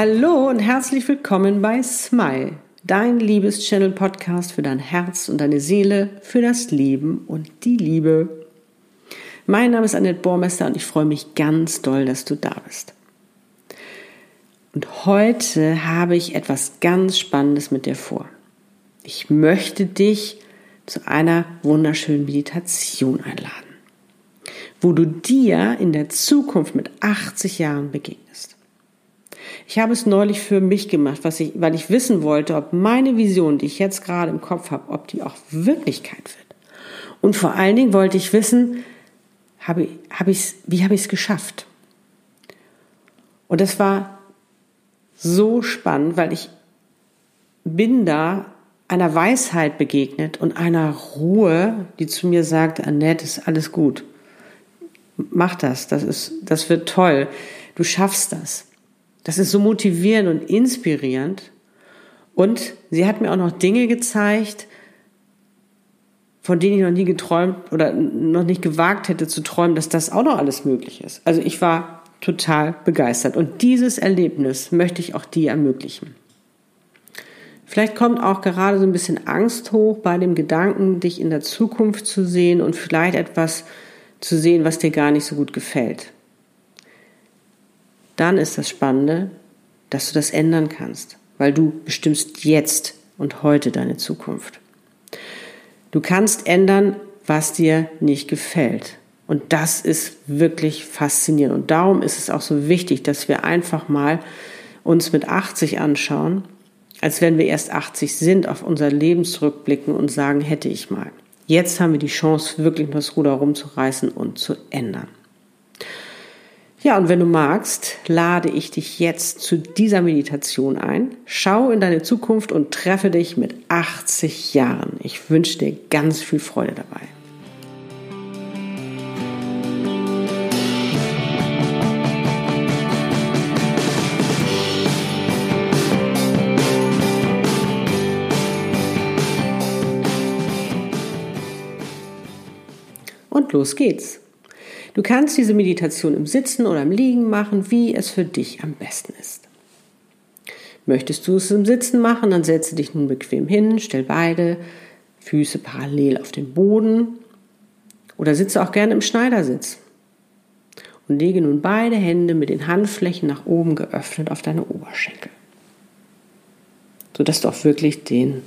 Hallo und herzlich willkommen bei Smile, dein Liebes-Channel-Podcast für dein Herz und deine Seele, für das Leben und die Liebe. Mein Name ist Annette Bormester und ich freue mich ganz doll, dass du da bist. Und heute habe ich etwas ganz Spannendes mit dir vor. Ich möchte dich zu einer wunderschönen Meditation einladen, wo du dir in der Zukunft mit 80 Jahren begegnest. Ich habe es neulich für mich gemacht, was ich, weil ich wissen wollte, ob meine Vision, die ich jetzt gerade im Kopf habe, ob die auch Wirklichkeit wird. Und vor allen Dingen wollte ich wissen, habe, habe ich's, wie habe ich es geschafft? Und das war so spannend, weil ich bin da einer Weisheit begegnet und einer Ruhe, die zu mir sagt, Annette, ist alles gut. Mach das, das ist, das wird toll. Du schaffst das. Das ist so motivierend und inspirierend. Und sie hat mir auch noch Dinge gezeigt, von denen ich noch nie geträumt oder noch nicht gewagt hätte zu träumen, dass das auch noch alles möglich ist. Also ich war total begeistert. Und dieses Erlebnis möchte ich auch dir ermöglichen. Vielleicht kommt auch gerade so ein bisschen Angst hoch bei dem Gedanken, dich in der Zukunft zu sehen und vielleicht etwas zu sehen, was dir gar nicht so gut gefällt dann ist das Spannende, dass du das ändern kannst, weil du bestimmst jetzt und heute deine Zukunft. Du kannst ändern, was dir nicht gefällt. Und das ist wirklich faszinierend. Und darum ist es auch so wichtig, dass wir einfach mal uns mit 80 anschauen, als wenn wir erst 80 sind, auf unser Leben zurückblicken und sagen, hätte ich mal. Jetzt haben wir die Chance, wirklich das Ruder rumzureißen und zu ändern. Ja, und wenn du magst, lade ich dich jetzt zu dieser Meditation ein. Schau in deine Zukunft und treffe dich mit 80 Jahren. Ich wünsche dir ganz viel Freude dabei. Und los geht's. Du kannst diese Meditation im Sitzen oder im Liegen machen, wie es für dich am besten ist. Möchtest du es im Sitzen machen, dann setze dich nun bequem hin, stell beide Füße parallel auf den Boden oder sitze auch gerne im Schneidersitz und lege nun beide Hände mit den Handflächen nach oben geöffnet auf deine Oberschenkel, sodass du auch wirklich den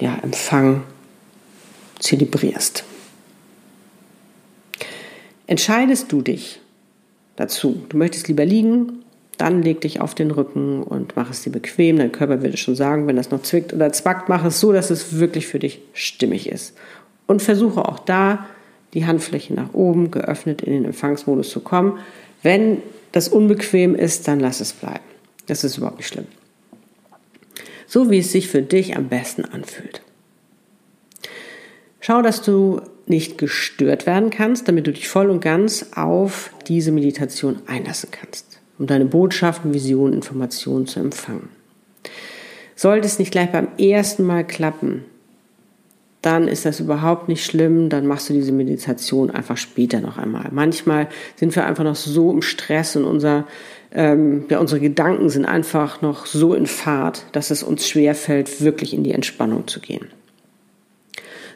ja, Empfang zelebrierst. Entscheidest du dich dazu, du möchtest lieber liegen, dann leg dich auf den Rücken und mach es dir bequem. Dein Körper wird es schon sagen, wenn das noch zwickt oder zwackt, mach es so, dass es wirklich für dich stimmig ist. Und versuche auch da die Handfläche nach oben geöffnet in den Empfangsmodus zu kommen. Wenn das unbequem ist, dann lass es bleiben. Das ist überhaupt nicht schlimm. So wie es sich für dich am besten anfühlt. Schau, dass du nicht gestört werden kannst, damit du dich voll und ganz auf diese Meditation einlassen kannst, um deine Botschaften, Visionen, Informationen zu empfangen. Sollte es nicht gleich beim ersten Mal klappen, dann ist das überhaupt nicht schlimm, dann machst du diese Meditation einfach später noch einmal. Manchmal sind wir einfach noch so im Stress und unser, ähm, ja, unsere Gedanken sind einfach noch so in Fahrt, dass es uns schwerfällt, wirklich in die Entspannung zu gehen.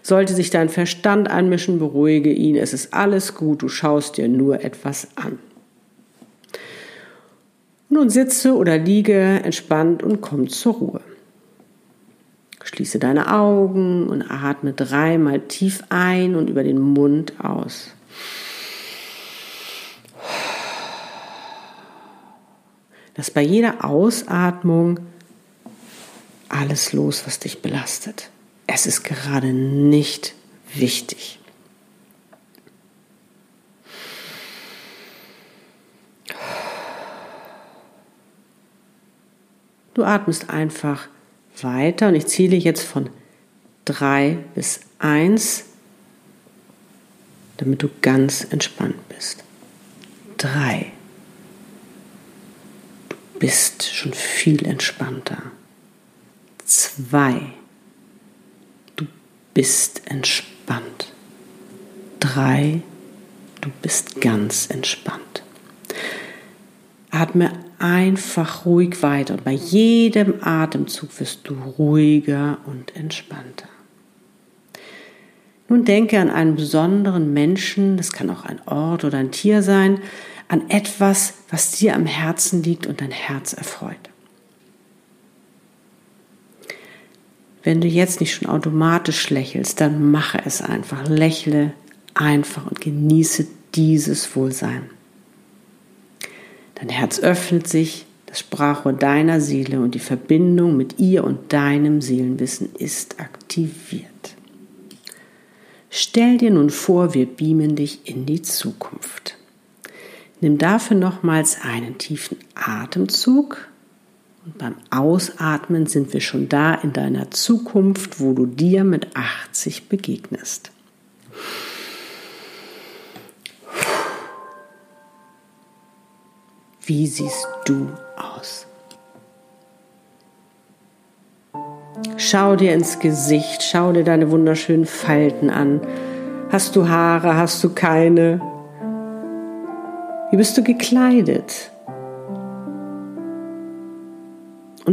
Sollte sich dein Verstand einmischen, beruhige ihn. Es ist alles gut, du schaust dir nur etwas an. Nun sitze oder liege entspannt und komm zur Ruhe. Schließe deine Augen und atme dreimal tief ein und über den Mund aus. Lass bei jeder Ausatmung alles los, was dich belastet es ist gerade nicht wichtig. Du atmest einfach weiter und ich zähle jetzt von 3 bis 1, damit du ganz entspannt bist. 3. Du bist schon viel entspannter. 2 bist entspannt. Drei, du bist ganz entspannt. Atme einfach ruhig weiter und bei jedem Atemzug wirst du ruhiger und entspannter. Nun denke an einen besonderen Menschen, das kann auch ein Ort oder ein Tier sein, an etwas, was dir am Herzen liegt und dein Herz erfreut. Wenn du jetzt nicht schon automatisch lächelst, dann mache es einfach. Lächle einfach und genieße dieses Wohlsein. Dein Herz öffnet sich, das Sprachrohr deiner Seele und die Verbindung mit ihr und deinem Seelenwissen ist aktiviert. Stell dir nun vor, wir beamen dich in die Zukunft. Nimm dafür nochmals einen tiefen Atemzug und beim Ausatmen sind wir schon da in deiner Zukunft, wo du dir mit 80 begegnest. Wie siehst du aus? Schau dir ins Gesicht, schau dir deine wunderschönen Falten an. Hast du Haare, hast du keine? Wie bist du gekleidet?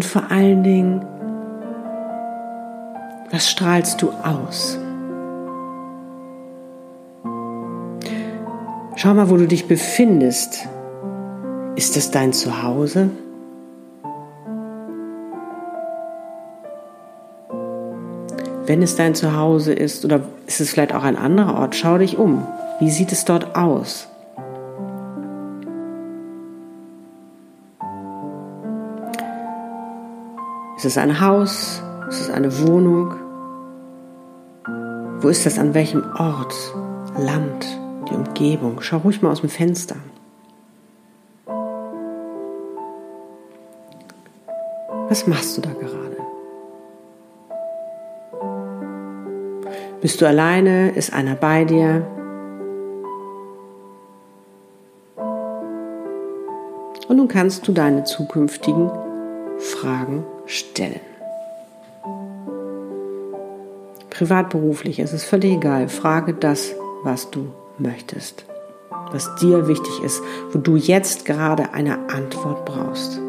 Und vor allen Dingen, was strahlst du aus? Schau mal, wo du dich befindest. Ist es dein Zuhause? Wenn es dein Zuhause ist oder ist es vielleicht auch ein anderer Ort, schau dich um. Wie sieht es dort aus? Ist es ein Haus? Ist es eine Wohnung? Wo ist das? An welchem Ort? Land? Die Umgebung? Schau ruhig mal aus dem Fenster. Was machst du da gerade? Bist du alleine? Ist einer bei dir? Und nun kannst du deine zukünftigen Fragen stellen. Privat, beruflich, es ist völlig egal. Frage das, was du möchtest, was dir wichtig ist, wo du jetzt gerade eine Antwort brauchst.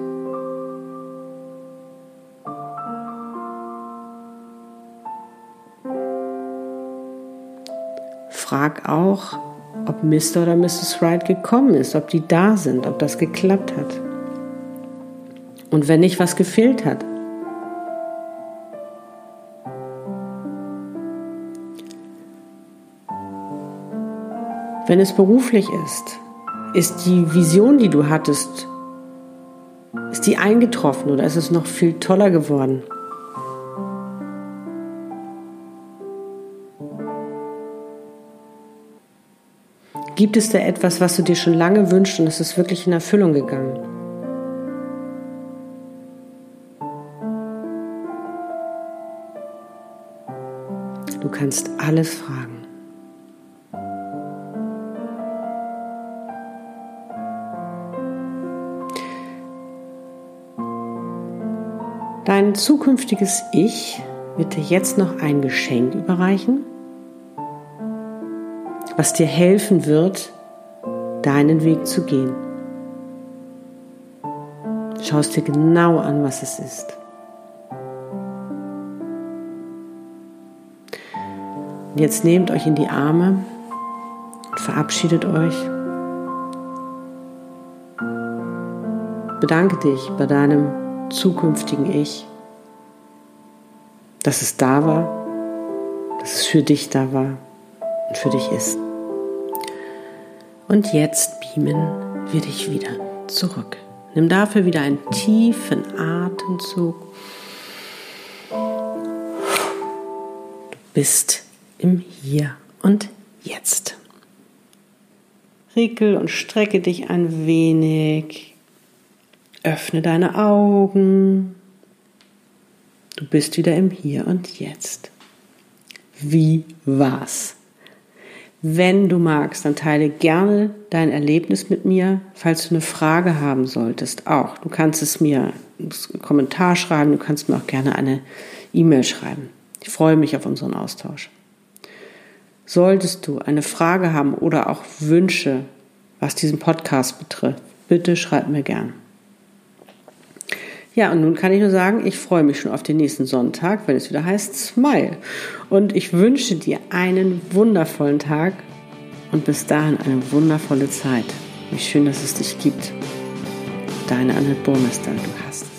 frag auch, ob Mr. oder Mrs. Wright gekommen ist, ob die da sind, ob das geklappt hat. Und wenn nicht, was gefehlt hat. Wenn es beruflich ist, ist die Vision, die du hattest, ist die eingetroffen oder ist es noch viel toller geworden? Gibt es da etwas, was du dir schon lange wünschst und es ist wirklich in Erfüllung gegangen? Du kannst alles fragen. Dein zukünftiges Ich wird dir jetzt noch ein Geschenk überreichen was dir helfen wird, deinen Weg zu gehen. Schau es dir genau an, was es ist. Und jetzt nehmt euch in die Arme und verabschiedet euch. Bedanke dich bei deinem zukünftigen Ich, dass es da war, dass es für dich da war und für dich ist. Und jetzt beamen wir dich wieder zurück. Nimm dafür wieder einen tiefen Atemzug. Du bist im Hier und Jetzt. Rickel und strecke dich ein wenig. Öffne deine Augen. Du bist wieder im Hier und Jetzt. Wie war's? Wenn du magst, dann teile gerne dein Erlebnis mit mir. Falls du eine Frage haben solltest, auch. Du kannst es mir einen Kommentar schreiben, du kannst mir auch gerne eine E-Mail schreiben. Ich freue mich auf unseren Austausch. Solltest du eine Frage haben oder auch Wünsche, was diesen Podcast betrifft, bitte schreib mir gern. Ja, und nun kann ich nur sagen, ich freue mich schon auf den nächsten Sonntag, wenn es wieder heißt Smile. Und ich wünsche dir einen wundervollen Tag und bis dahin eine wundervolle Zeit. Wie schön, dass es dich gibt. Deine Annette Burmester, du hast.